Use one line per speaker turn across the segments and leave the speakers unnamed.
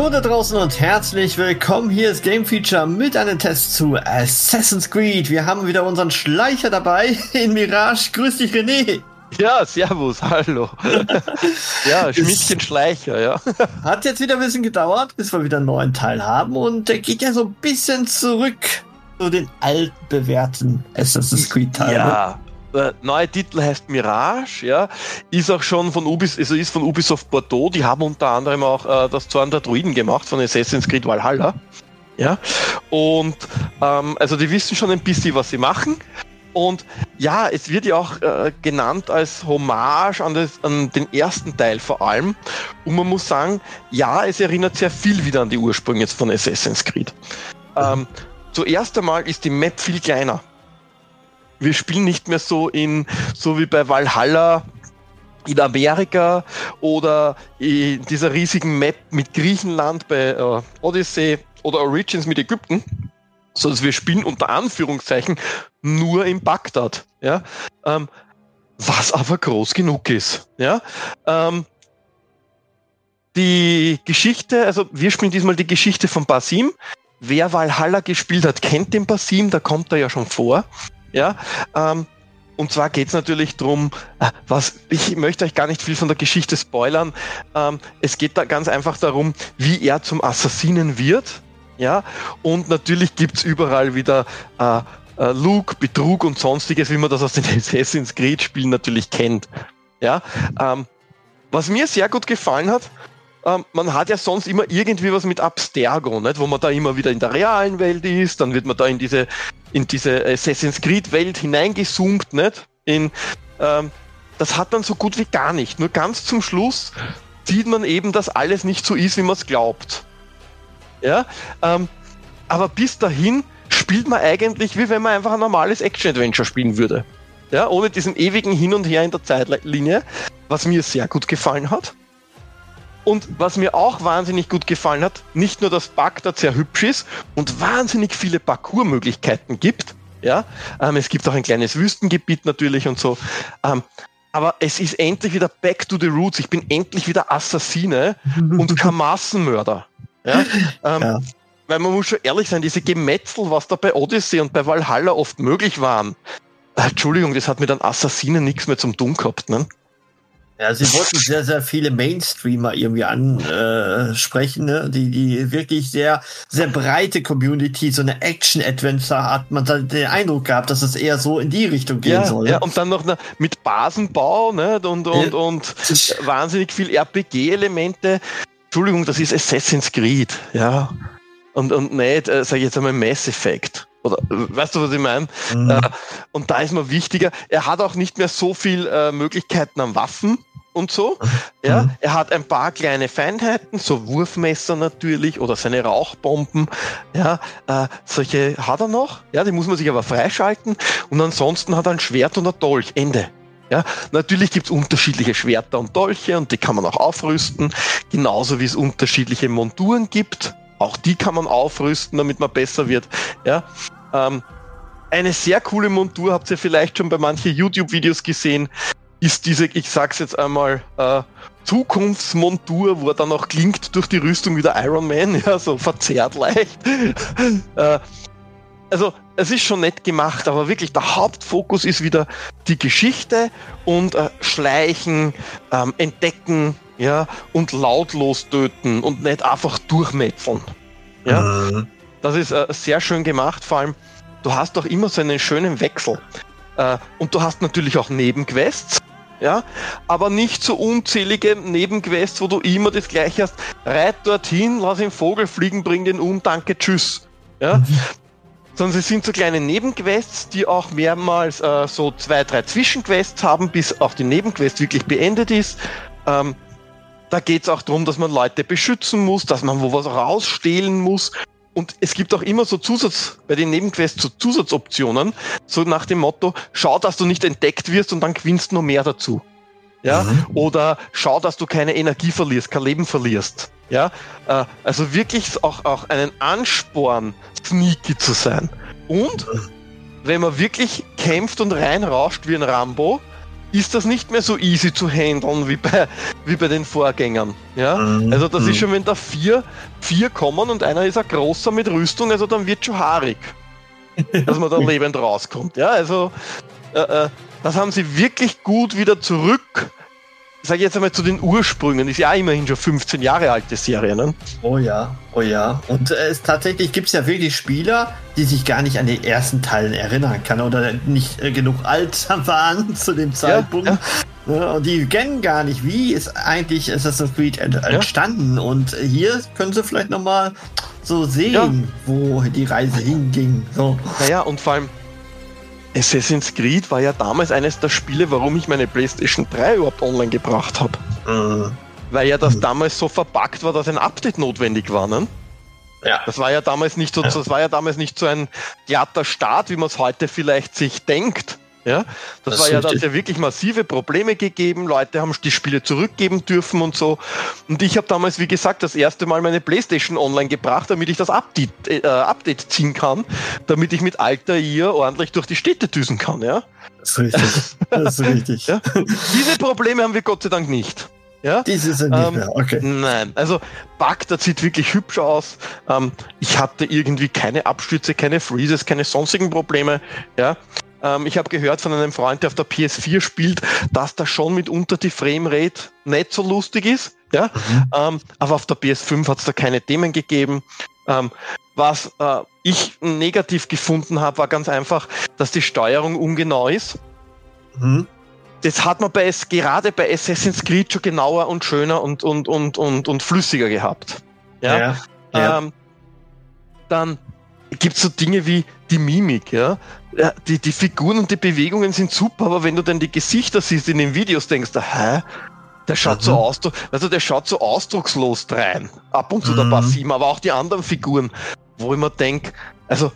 Hallo da draußen und herzlich willkommen. Hier ist Game Feature mit einem Test zu Assassin's Creed. Wir haben wieder unseren Schleicher dabei in Mirage. Grüß dich, René.
Ja, servus, hallo. ja, Schmidtchen Schleicher, ja.
Hat jetzt wieder ein bisschen gedauert, bis wir wieder einen neuen Teil haben und der geht ja so ein bisschen zurück zu den altbewährten Assassin's Creed Teilen.
Ja, der neue Titel heißt Mirage, ja, ist auch schon von Ubisoft, also ist von Ubisoft Bordeaux, die haben unter anderem auch äh, das Zorn der Druiden gemacht von Assassin's Creed Valhalla, ja, und ähm, also die wissen schon ein bisschen, was sie machen. Und ja, es wird ja auch äh, genannt als Hommage an, das, an den ersten Teil vor allem. Und man muss sagen, ja, es erinnert sehr viel wieder an die Ursprünge von Assassin's Creed. Ähm, zuerst einmal ist die Map viel kleiner wir spielen nicht mehr so in, so wie bei Valhalla in Amerika oder in dieser riesigen Map mit Griechenland bei äh, Odyssey oder Origins mit Ägypten, sondern wir spielen unter Anführungszeichen nur in Bagdad, ja, ähm, was aber groß genug ist, ja. Ähm, die Geschichte, also wir spielen diesmal die Geschichte von Basim. Wer Valhalla gespielt hat, kennt den Basim, da kommt er ja schon vor. Ja, ähm, und zwar geht es natürlich darum, äh, was ich möchte euch gar nicht viel von der Geschichte spoilern. Ähm, es geht da ganz einfach darum, wie er zum Assassinen wird. Ja, und natürlich gibt es überall wieder äh, äh, Lug, Betrug und sonstiges, wie man das aus den Assassin's Creed Spielen natürlich kennt. Ja, ähm, was mir sehr gut gefallen hat, ähm, man hat ja sonst immer irgendwie was mit Abstergo, nicht? wo man da immer wieder in der realen Welt ist, dann wird man da in diese, in diese Assassin's Creed Welt hineingezoomt, nicht? In, ähm, das hat man so gut wie gar nicht. Nur ganz zum Schluss sieht man eben, dass alles nicht so ist, wie man es glaubt. Ja, ähm, aber bis dahin spielt man eigentlich, wie wenn man einfach ein normales Action-Adventure spielen würde. Ja, ohne diesen ewigen Hin und Her in der Zeitlinie, was mir sehr gut gefallen hat. Und was mir auch wahnsinnig gut gefallen hat, nicht nur, dass Bagdad sehr hübsch ist und wahnsinnig viele Parcours-Möglichkeiten gibt. Ja, ähm, es gibt auch ein kleines Wüstengebiet natürlich und so. Ähm, aber es ist endlich wieder back to the roots. Ich bin endlich wieder Assassine und kein Massenmörder. Ja? Ähm, ja. Weil man muss schon ehrlich sein, diese Gemetzel, was da bei Odyssey und bei Valhalla oft möglich waren, äh, Entschuldigung, das hat mit einem Assassinen nichts mehr zum tun gehabt. Ne?
Ja, sie wollten sehr, sehr viele Mainstreamer irgendwie ansprechen, ne? die, die wirklich sehr, sehr breite Community, so eine Action-Adventure hat man dann den Eindruck gehabt, dass es eher so in die Richtung gehen
ja,
soll.
Ja, und dann noch eine, mit Basenbau ne? und, und, ja. und wahnsinnig viel RPG-Elemente. Entschuldigung, das ist Assassin's Creed, ja. Und, und nicht, äh, sag ich jetzt einmal, Mass Effect. Oder weißt du, was ich meine? Mhm. Äh, und da ist mir wichtiger, er hat auch nicht mehr so viel äh, Möglichkeiten an Waffen und so. Ja, mhm. er hat ein paar kleine Feinheiten, so Wurfmesser natürlich oder seine Rauchbomben. Ja, äh, solche hat er noch. Ja, die muss man sich aber freischalten. Und ansonsten hat er ein Schwert und ein Dolch. Ende. Ja, natürlich gibt's unterschiedliche Schwerter und Dolche und die kann man auch aufrüsten, genauso wie es unterschiedliche Monturen gibt. Auch die kann man aufrüsten, damit man besser wird. Ja, ähm, eine sehr coole Montur habt ihr vielleicht schon bei manchen YouTube-Videos gesehen ist diese, ich sag's jetzt einmal, äh, Zukunftsmontur, wo er dann auch klingt durch die Rüstung wie der Iron Man, ja, so verzerrt leicht. äh, also, es ist schon nett gemacht, aber wirklich der Hauptfokus ist wieder die Geschichte und äh, Schleichen, ähm, Entdecken, ja, und lautlos töten und nicht einfach durchmetzeln. Ja, mhm. das ist äh, sehr schön gemacht, vor allem, du hast doch immer so einen schönen Wechsel. Äh, und du hast natürlich auch Nebenquests, ja, aber nicht so unzählige Nebenquests, wo du immer das gleiche hast. Reit dorthin, lass den Vogel fliegen, bring den um, danke, tschüss. Ja, mhm. sondern sie sind so kleine Nebenquests, die auch mehrmals äh, so zwei, drei Zwischenquests haben, bis auch die Nebenquest wirklich beendet ist. Ähm, da geht es auch darum, dass man Leute beschützen muss, dass man wo was rausstehlen muss. Und es gibt auch immer so Zusatz, bei den Nebenquests so Zusatzoptionen, so nach dem Motto, schau, dass du nicht entdeckt wirst und dann gewinnst du noch mehr dazu. Ja, mhm. oder schau, dass du keine Energie verlierst, kein Leben verlierst. Ja, äh, also wirklich auch, auch einen Ansporn, sneaky zu sein. Und wenn man wirklich kämpft und reinrauscht wie ein Rambo, ist das nicht mehr so easy zu handeln wie bei, wie bei den Vorgängern. Ja? Mhm. Also das mhm. ist schon, wenn da vier, vier kommen und einer ist ein großer mit Rüstung, also dann wird schon haarig, dass man da lebend rauskommt. Ja, also äh, äh, das haben sie wirklich gut wieder zurück sage ich jetzt einmal zu den Ursprüngen, ist ja immerhin schon 15 Jahre alte Serie, ne?
Oh ja, oh ja. Und äh, es tatsächlich gibt es ja wirklich Spieler, die sich gar nicht an die ersten Teilen erinnern kann oder nicht äh, genug alt waren zu dem Zeitpunkt. Ja, ja. Und die kennen gar nicht, wie ist eigentlich Assassin's Creed ent entstanden. Und hier können sie vielleicht nochmal so sehen, wo die Reise hinging. So.
Naja, und vor allem, Assassin's Creed war ja damals eines der Spiele, warum ich meine PlayStation 3 überhaupt online gebracht habe. Mhm. Weil ja das mhm. damals so verpackt war, dass ein Update notwendig war, ne? Ja. Das war ja damals nicht so, das war ja damals nicht so ein glatter Start, wie man es heute vielleicht sich denkt. Ja, das, das war ja, da hat ja wirklich massive Probleme gegeben. Leute haben die Spiele zurückgeben dürfen und so. Und ich habe damals, wie gesagt, das erste Mal meine Playstation online gebracht, damit ich das Update, äh, Update ziehen kann, damit ich mit alter ihr ordentlich durch die Städte düsen kann. Ja,
das ist richtig. Das ist richtig.
ja? Diese Probleme haben wir Gott sei Dank nicht. Ja?
Diese sind nicht ähm, mehr, okay.
Nein, also Bagdad sieht wirklich hübsch aus. Ähm, ich hatte irgendwie keine Abstürze, keine Freezes, keine sonstigen Probleme. Ja, ähm, ich habe gehört von einem Freund, der auf der PS4 spielt, dass da schon mitunter die Framerate nicht so lustig ist. Ja? Mhm. Ähm, aber auf der PS5 hat es da keine Themen gegeben. Ähm, was äh, ich negativ gefunden habe, war ganz einfach, dass die Steuerung ungenau ist. Mhm. Das hat man bei, gerade bei Assassin's Creed schon genauer und schöner und, und, und, und, und flüssiger gehabt. Ja. ja, ja. Ähm, dann gibt es so Dinge wie die Mimik, ja. Die, die Figuren und die Bewegungen sind super, aber wenn du dann die Gesichter siehst in den Videos, denkst du, hä? Der schaut mhm. so aus, also der schaut so ausdruckslos rein. Ab und zu mhm. der Basim, aber auch die anderen Figuren, wo ich mir denke, also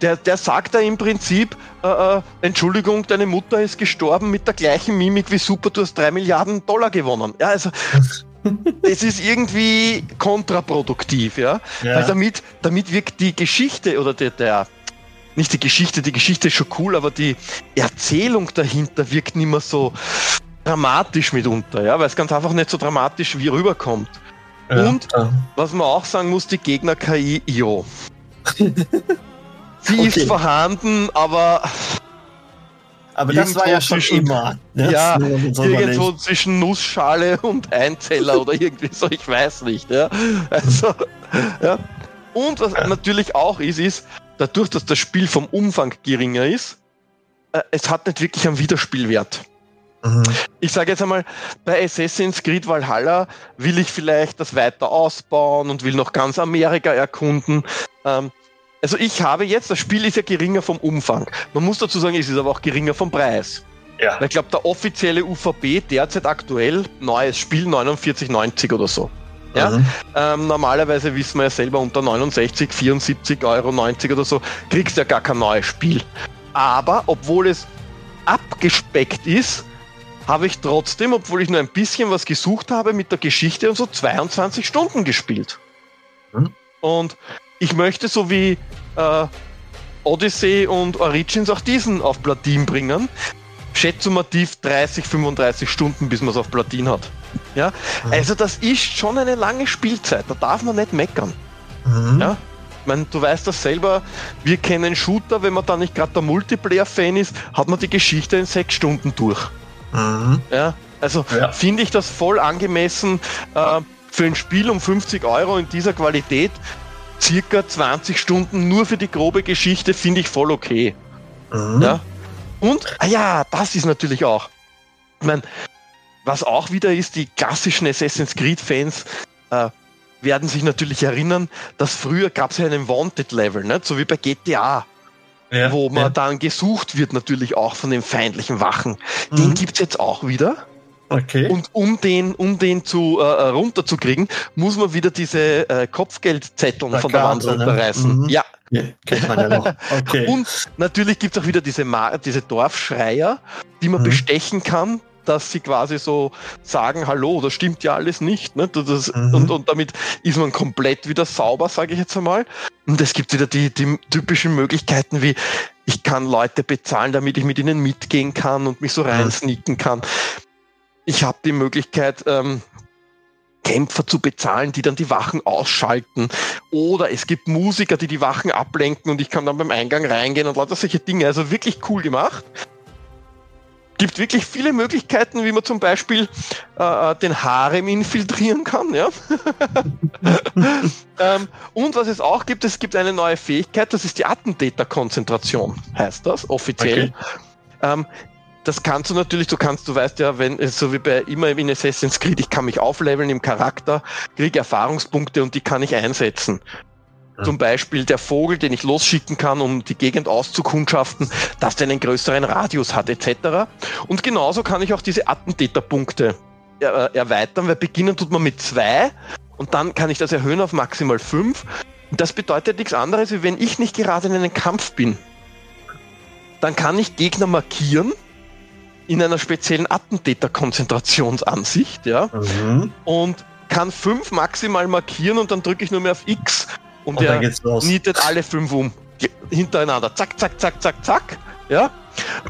der, der sagt da im Prinzip, äh, äh, Entschuldigung, deine Mutter ist gestorben mit der gleichen Mimik wie super, du hast drei Milliarden Dollar gewonnen. Ja, also es ist irgendwie kontraproduktiv, ja. ja. Weil damit, damit wirkt die Geschichte oder der, der, nicht die Geschichte, die Geschichte ist schon cool, aber die Erzählung dahinter wirkt nicht mehr so dramatisch mitunter, ja, weil es ganz einfach nicht so dramatisch wie rüberkommt. Ja, Und ja. was man auch sagen muss, die Gegner-KI, jo. Sie okay. ist vorhanden, aber
aber das war ja schon immer.
Ne? Ja, irgendwo zwischen Nussschale und Einzeller oder irgendwie so, ich weiß nicht. Ja. Also, ja. Und was natürlich auch ist, ist, dadurch, dass das Spiel vom Umfang geringer ist, äh, es hat nicht wirklich einen Wiederspielwert. Mhm. Ich sage jetzt einmal, bei Assassin's Creed Valhalla will ich vielleicht das weiter ausbauen und will noch ganz Amerika erkunden. Ähm, also ich habe jetzt, das Spiel ist ja geringer vom Umfang. Man muss dazu sagen, es ist aber auch geringer vom Preis. Ja. Weil ich glaube, der offizielle UVP derzeit aktuell, neues Spiel 49,90 oder so. Ja? Mhm. Ähm, normalerweise wissen wir ja selber unter 69, 74 Euro 90 oder so, kriegst du ja gar kein neues Spiel. Aber obwohl es abgespeckt ist, habe ich trotzdem, obwohl ich nur ein bisschen was gesucht habe, mit der Geschichte und so 22 Stunden gespielt. Mhm. Und ich möchte so wie äh, Odyssey und Origins auch diesen auf Platin bringen. Schätzumativ 30, 35 Stunden, bis man es auf Platin hat. Ja, mhm. also das ist schon eine lange Spielzeit, da darf man nicht meckern. Mhm. Ja, ich meine, du weißt das selber, wir kennen Shooter, wenn man da nicht gerade der Multiplayer-Fan ist, hat man die Geschichte in sechs Stunden durch. Mhm. Ja, also ja. finde ich das voll angemessen äh, für ein Spiel um 50 Euro in dieser Qualität circa 20 Stunden nur für die grobe Geschichte finde ich voll okay. Mhm. Ja. Und, ah ja, das ist natürlich auch. Ich meine, was auch wieder ist, die klassischen Assassin's Creed-Fans äh, werden sich natürlich erinnern, dass früher gab es ja einen Wanted-Level, ne? so wie bei GTA. Ja, wo man ja. dann gesucht wird, natürlich auch von den feindlichen Wachen. Mhm. Den gibt's jetzt auch wieder. Okay. Und um den, um den zu äh, äh runterzukriegen, muss man wieder diese äh, Kopfgeldzetteln von der Wand ne? runterreißen.
Mhm. Ja. ja. Kennt man ja noch.
Okay. Und natürlich gibt's auch wieder diese, Ma diese Dorfschreier, die man mhm. bestechen kann, dass sie quasi so sagen, hallo, das stimmt ja alles nicht. Ne? Das, mhm. und, und damit ist man komplett wieder sauber, sage ich jetzt einmal. Und es gibt wieder die, die typischen Möglichkeiten wie, ich kann Leute bezahlen, damit ich mit ihnen mitgehen kann und mich so mhm. reinsneaken kann. Ich habe die Möglichkeit, ähm, Kämpfer zu bezahlen, die dann die Wachen ausschalten. Oder es gibt Musiker, die die Wachen ablenken und ich kann dann beim Eingang reingehen und lauter solche Dinge. Also wirklich cool gemacht gibt wirklich viele Möglichkeiten, wie man zum Beispiel äh, äh den Harem infiltrieren kann. Ja? ähm, und was es auch gibt, es gibt eine neue Fähigkeit, das ist die Attentäterkonzentration, heißt das offiziell. Okay. Ähm, das kannst du natürlich, du kannst, du weißt ja, wenn, so wie bei immer in Assassin's Creed, ich kann mich aufleveln im Charakter, kriege Erfahrungspunkte und die kann ich einsetzen. Zum Beispiel der Vogel, den ich losschicken kann, um die Gegend auszukundschaften, dass der einen größeren Radius hat, etc. Und genauso kann ich auch diese Attentäterpunkte er, äh, erweitern, weil beginnen tut man mit zwei und dann kann ich das erhöhen auf maximal fünf. Und das bedeutet nichts anderes, wie wenn ich nicht gerade in einem Kampf bin, dann kann ich Gegner markieren in einer speziellen Attentäterkonzentrationsansicht, ja, mhm. und kann fünf maximal markieren und dann drücke ich nur mehr auf X und, und er nietet alle fünf um. Hintereinander. Zack, zack, zack, zack, zack. Ja.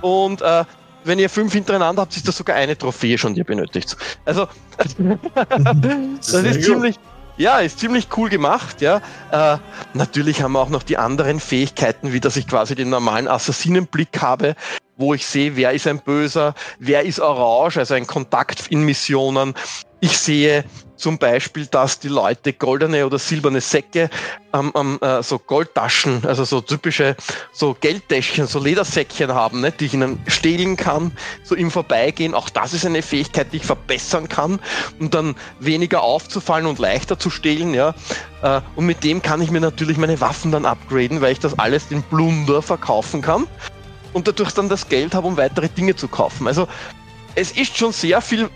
Und äh, wenn ihr fünf hintereinander habt, ist das sogar eine Trophäe schon, die ihr benötigt. Also, das ist ziemlich, ja, ist ziemlich cool gemacht, ja. Äh, natürlich haben wir auch noch die anderen Fähigkeiten, wie dass ich quasi den normalen Assassinenblick habe, wo ich sehe, wer ist ein Böser, wer ist orange, also ein Kontakt in Missionen. Ich sehe zum Beispiel, dass die Leute goldene oder silberne Säcke, ähm, ähm, äh, so Goldtaschen, also so typische so Geldtäschchen, so Ledersäckchen haben, ne, die ich ihnen stehlen kann, so im Vorbeigehen. Auch das ist eine Fähigkeit, die ich verbessern kann, um dann weniger aufzufallen und leichter zu stehlen. Ja. Äh, und mit dem kann ich mir natürlich meine Waffen dann upgraden, weil ich das alles in Blunder verkaufen kann und dadurch dann das Geld habe, um weitere Dinge zu kaufen. Also es ist schon sehr viel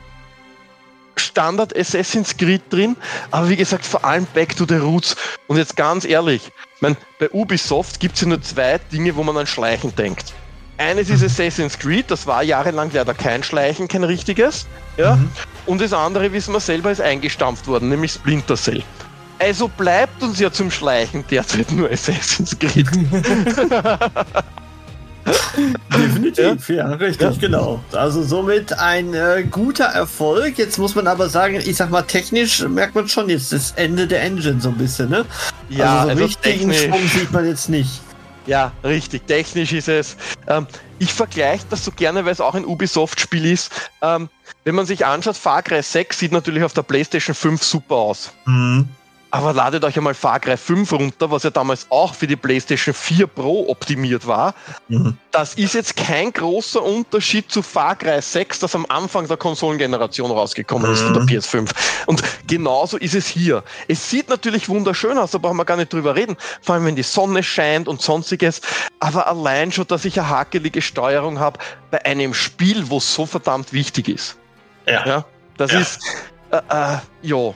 Standard Assassin's Creed drin, aber wie gesagt, vor allem Back to the Roots. Und jetzt ganz ehrlich, ich mein, bei Ubisoft gibt es ja nur zwei Dinge, wo man an Schleichen denkt. Eines ist Assassin's Creed, das war jahrelang leider kein Schleichen, kein richtiges. Ja? Mhm. Und das andere, wissen wir selber, ist eingestampft worden, nämlich Splinter Cell. Also bleibt uns ja zum Schleichen derzeit nur Assassin's Creed.
Definitiv, ja, ja richtig, ja. genau. Also somit ein äh, guter Erfolg. Jetzt muss man aber sagen, ich sag mal, technisch merkt man schon jetzt das Ende der Engine so ein bisschen, ne?
Ja, also so
also richtigen Schwung sieht man jetzt nicht.
Ja, richtig. Technisch ist es. Ähm, ich vergleiche das so gerne, weil es auch ein Ubisoft-Spiel ist. Ähm, wenn man sich anschaut, Far Cry 6 sieht natürlich auf der PlayStation 5 super aus. Mhm. Aber ladet euch einmal Far Cry 5 runter, was ja damals auch für die PlayStation 4 Pro optimiert war. Mhm. Das ist jetzt kein großer Unterschied zu Far Cry 6, das am Anfang der Konsolengeneration rausgekommen mhm. ist von der mhm. PS5. Und genauso ist es hier. Es sieht natürlich wunderschön aus, da brauchen wir gar nicht drüber reden. Vor allem, wenn die Sonne scheint und sonstiges. Aber allein schon, dass ich eine hakelige Steuerung habe bei einem Spiel, wo es so verdammt wichtig ist. Ja. ja das ja. ist, äh, äh, ja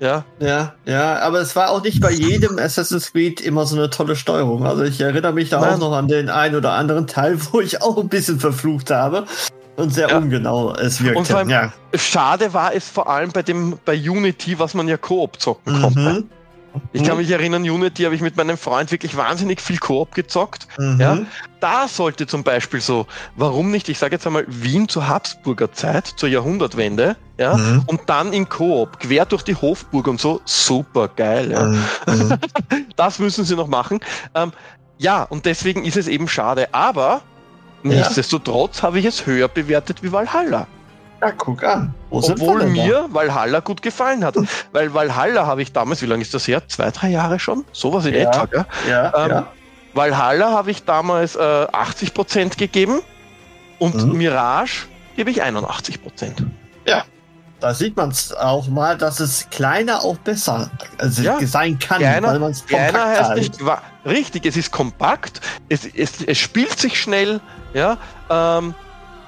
ja. Ja, ja, aber es war auch nicht bei jedem Assassin's Creed immer so eine tolle Steuerung. Also ich erinnere mich da Nein. auch noch an den einen oder anderen Teil, wo ich auch ein bisschen verflucht habe und sehr ja. ungenau es wirkte. Und allem,
ja. Schade war es vor allem bei dem bei Unity, was man ja Koop zocken mhm. konnte. Ich kann mhm. mich erinnern, Unity habe ich mit meinem Freund wirklich wahnsinnig viel Koop gezockt. Mhm. Ja, da sollte zum Beispiel so, warum nicht, ich sage jetzt einmal Wien zur Habsburger Zeit, zur Jahrhundertwende, ja, mhm. und dann in Koop, quer durch die Hofburg und so, super geil. Ja. Mhm. mhm. das müssen sie noch machen. Ähm, ja, und deswegen ist es eben schade. Aber ja. nichtsdestotrotz habe ich es höher bewertet wie Valhalla.
Ja, guck an.
Wo Obwohl mir Valhalla gut gefallen hat. Weil Valhalla habe ich damals, wie lange ist das her? Zwei, drei Jahre schon? Sowas in ja, etwa, gell? Ja, ähm, ja. Valhalla habe ich damals äh, 80% gegeben und mhm. Mirage gebe ich 81 Prozent.
Ja, da sieht man es auch mal, dass es kleiner auch besser also ja, sein kann,
kleiner, weil man es Kleiner heißt nicht richtig, es ist kompakt, es, es, es spielt sich schnell, ja, ähm,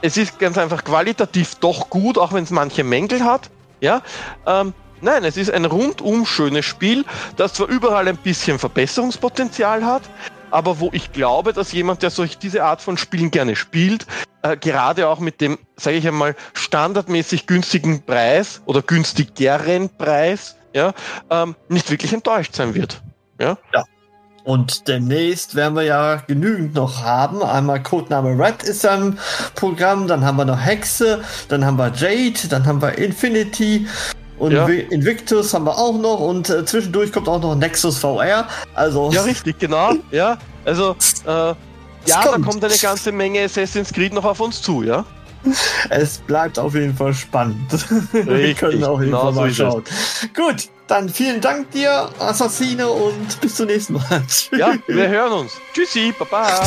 es ist ganz einfach qualitativ doch gut, auch wenn es manche Mängel hat, ja, ähm, Nein, es ist ein rundum schönes Spiel, das zwar überall ein bisschen Verbesserungspotenzial hat, aber wo ich glaube, dass jemand, der solch diese Art von Spielen gerne spielt, äh, gerade auch mit dem, sage ich einmal, standardmäßig günstigen Preis oder günstigeren Preis, ja, ähm, nicht wirklich enttäuscht sein wird. Ja.
ja. Und demnächst werden wir ja genügend noch haben. Einmal Codename Red ist am Programm, dann haben wir noch Hexe, dann haben wir Jade, dann haben wir Infinity, und ja. Invictus haben wir auch noch und äh, zwischendurch kommt auch noch Nexus VR. Also
ja, richtig, genau. Ja, also äh, ja, kommt. da kommt eine ganze Menge Assassin's Creed noch auf uns zu, ja.
Es bleibt auf jeden Fall spannend. Richtig, wir können auf jeden genau Fall mal schauen. Gut, dann vielen Dank dir, Assassine, und bis zum nächsten Mal.
ja, wir hören uns. Tschüssi, baba.